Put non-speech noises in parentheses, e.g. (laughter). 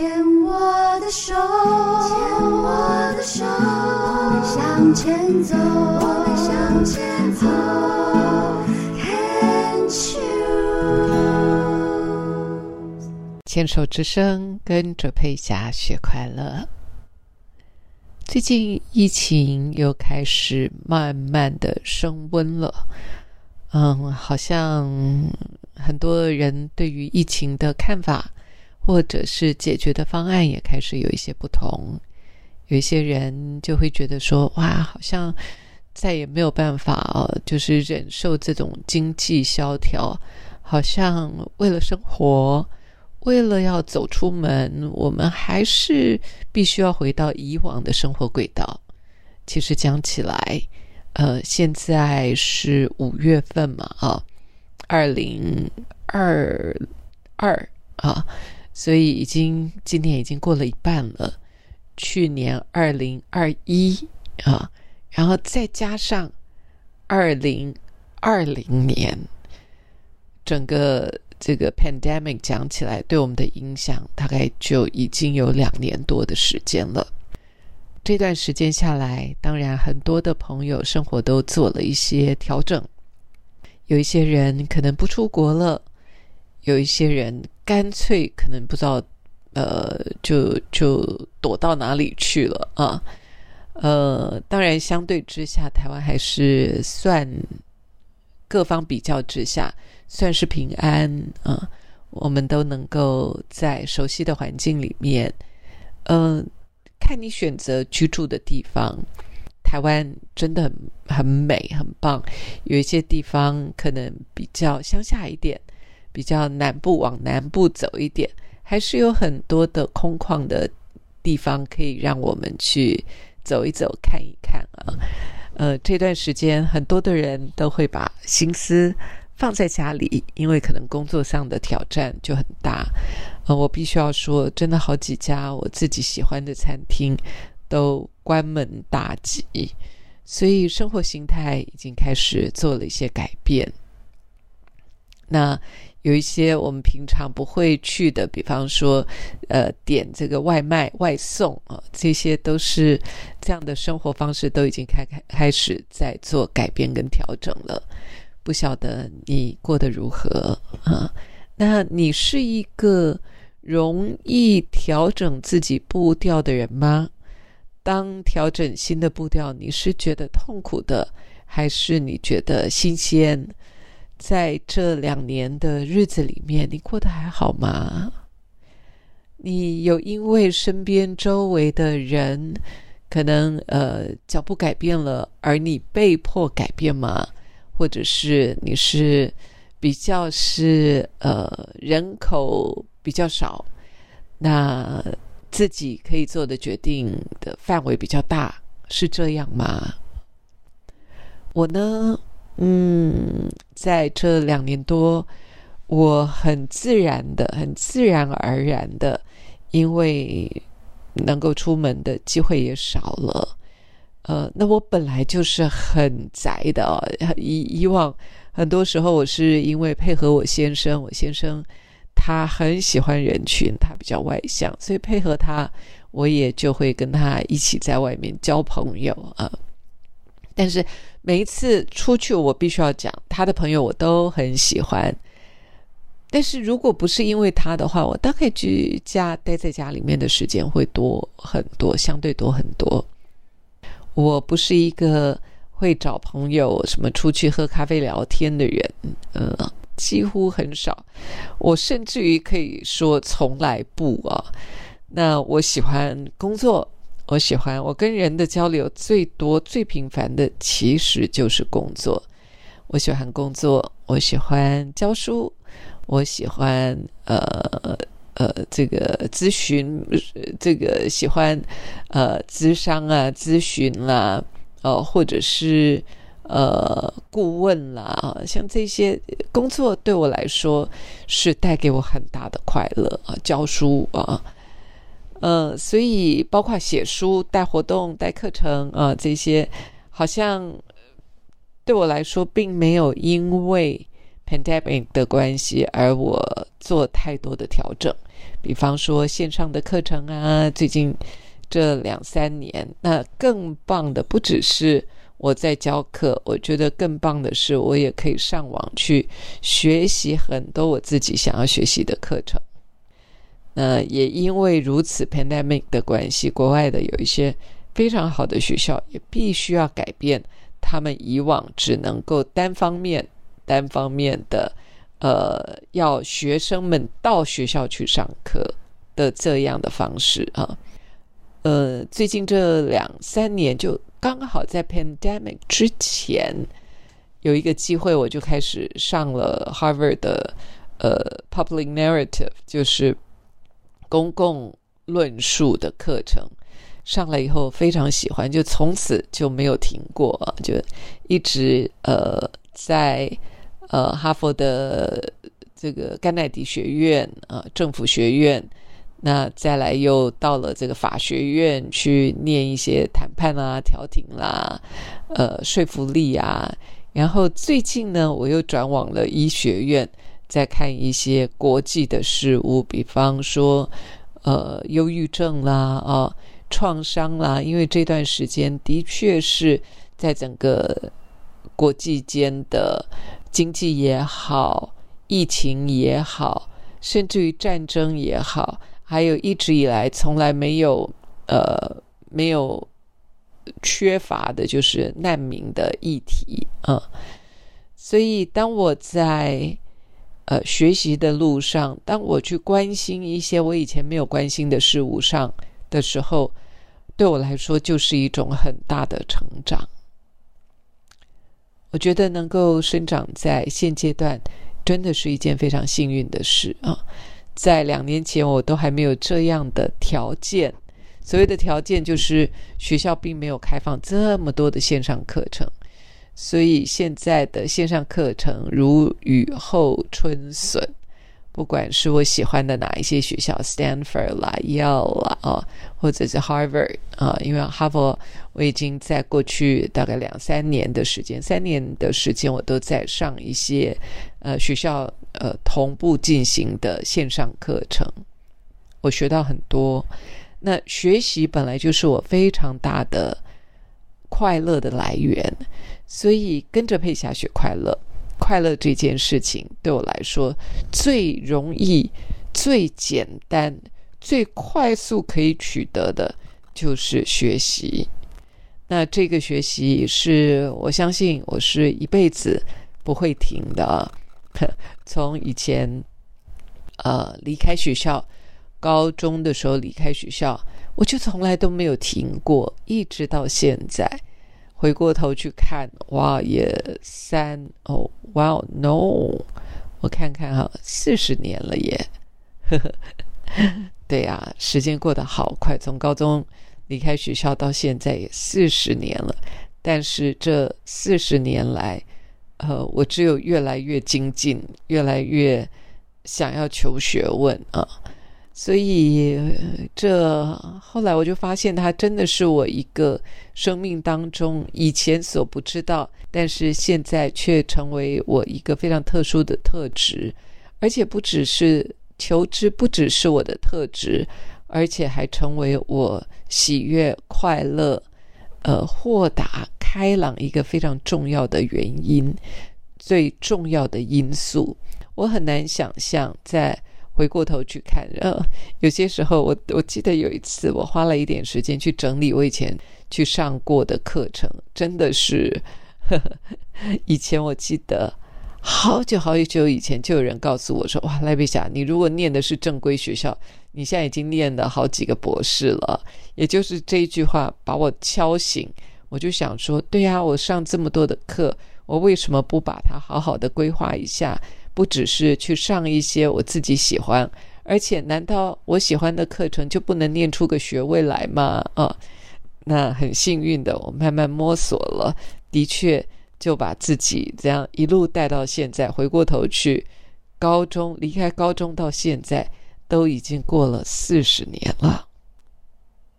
牵我的手，牵我的手，我们向前走，我们向前走。牵手之声，跟着佩霞学快乐。最近疫情又开始慢慢的升温了，嗯，好像很多人对于疫情的看法，或者是解决的方案也开始有一些不同。有一些人就会觉得说，哇，好像再也没有办法哦，就是忍受这种经济萧条，好像为了生活。为了要走出门，我们还是必须要回到以往的生活轨道。其实讲起来，呃，现在是五月份嘛，啊，二零二二啊，所以已经今年已经过了一半了。去年二零二一啊，然后再加上二零二零年，整个。这个 pandemic 讲起来对我们的影响，大概就已经有两年多的时间了。这段时间下来，当然很多的朋友生活都做了一些调整，有一些人可能不出国了，有一些人干脆可能不知道，呃，就就躲到哪里去了啊。呃，当然相对之下，台湾还是算各方比较之下。算是平安啊，我们都能够在熟悉的环境里面，嗯，看你选择居住的地方。台湾真的很很美，很棒。有一些地方可能比较乡下一点，比较南部往南部走一点，还是有很多的空旷的地方可以让我们去走一走、看一看啊。呃，这段时间很多的人都会把心思。放在家里，因为可能工作上的挑战就很大。呃，我必须要说，真的好几家我自己喜欢的餐厅都关门大吉，所以生活形态已经开始做了一些改变。那有一些我们平常不会去的，比方说，呃，点这个外卖外送啊，这些都是这样的生活方式都已经开开开始在做改变跟调整了。不晓得你过得如何啊？那你是一个容易调整自己步调的人吗？当调整新的步调，你是觉得痛苦的，还是你觉得新鲜？在这两年的日子里面，你过得还好吗？你有因为身边周围的人可能呃脚步改变了，而你被迫改变吗？或者是你是比较是呃人口比较少，那自己可以做的决定的范围比较大，是这样吗？我呢，嗯，在这两年多，我很自然的、很自然而然的，因为能够出门的机会也少了。呃，那我本来就是很宅的。以以往很多时候，我是因为配合我先生，我先生他很喜欢人群，他比较外向，所以配合他，我也就会跟他一起在外面交朋友啊。但是每一次出去，我必须要讲，他的朋友我都很喜欢。但是如果不是因为他的话，我大概居家待在家里面的时间会多很多，相对多很多。我不是一个会找朋友什么出去喝咖啡聊天的人，呃，几乎很少。我甚至于可以说从来不啊。那我喜欢工作，我喜欢我跟人的交流最多、最频繁的其实就是工作。我喜欢工作，我喜欢教书，我喜欢呃。呃，这个咨询，这个喜欢呃，咨商啊，咨询啦，呃，或者是呃，顾问啦，像这些工作对我来说是带给我很大的快乐啊，教书啊，呃，所以包括写书、带活动、带课程啊，这些好像对我来说并没有因为。pandemic 的关系，而我做太多的调整，比方说线上的课程啊，最近这两三年，那更棒的不只是我在教课，我觉得更棒的是，我也可以上网去学习很多我自己想要学习的课程。那也因为如此，pandemic 的关系，国外的有一些非常好的学校也必须要改变他们以往只能够单方面、单方面的，呃，要学生们到学校去上课的这样的方式啊。呃，最近这两三年，就刚好在 pandemic 之前有一个机会，我就开始上了 Harvard 的呃 public narrative，就是公共论述的课程。上来以后非常喜欢，就从此就没有停过，就一直呃在呃哈佛的这个甘乃迪学院啊政府学院。那再来又到了这个法学院去念一些谈判啊、调停啦、呃说服力啊，然后最近呢，我又转往了医学院，在看一些国际的事物，比方说呃忧郁症啦、啊创伤啦，因为这段时间的确是在整个国际间的经济也好、疫情也好，甚至于战争也好。还有一直以来从来没有呃没有缺乏的，就是难民的议题啊。所以当我在呃学习的路上，当我去关心一些我以前没有关心的事物上的时候，对我来说就是一种很大的成长。我觉得能够生长在现阶段，真的是一件非常幸运的事啊。在两年前，我都还没有这样的条件。所谓的条件，就是学校并没有开放这么多的线上课程，所以现在的线上课程如雨后春笋。不管是我喜欢的哪一些学校，Stanford 啦、Yale 啦啊，或者是 Harvard 啊，因为哈佛我已经在过去大概两三年的时间，三年的时间我都在上一些呃学校呃同步进行的线上课程，我学到很多。那学习本来就是我非常大的快乐的来源，所以跟着佩霞学快乐。快乐这件事情对我来说最容易、最简单、最快速可以取得的，就是学习。那这个学习是我相信我是一辈子不会停的。(laughs) 从以前呃离开学校，高中的时候离开学校，我就从来都没有停过，一直到现在。回过头去看，哇，也三哦，哇哦，no，我看看哈，四十年了耶，(laughs) 对呀，时间过得好快，从高中离开学校到现在也四十年了。但是这四十年来，呃，我只有越来越精进，越来越想要求学问啊。所以，这后来我就发现，它真的是我一个生命当中以前所不知道，但是现在却成为我一个非常特殊的特质，而且不只是求知，不只是我的特质，而且还成为我喜悦、快乐、呃豁达、开朗一个非常重要的原因，最重要的因素。我很难想象在。回过头去看，呃，有些时候，我我记得有一次，我花了一点时间去整理我以前去上过的课程，真的是，呵 (laughs) 呵以前我记得好久好久以前就有人告诉我说：“哇，赖贝霞，你如果念的是正规学校，你现在已经念了好几个博士了。”也就是这一句话把我敲醒，我就想说：“对呀，我上这么多的课，我为什么不把它好好的规划一下？”不只是去上一些我自己喜欢，而且难道我喜欢的课程就不能念出个学位来吗？啊，那很幸运的，我慢慢摸索了，的确就把自己这样一路带到现在。回过头去，高中离开高中到现在，都已经过了四十年了。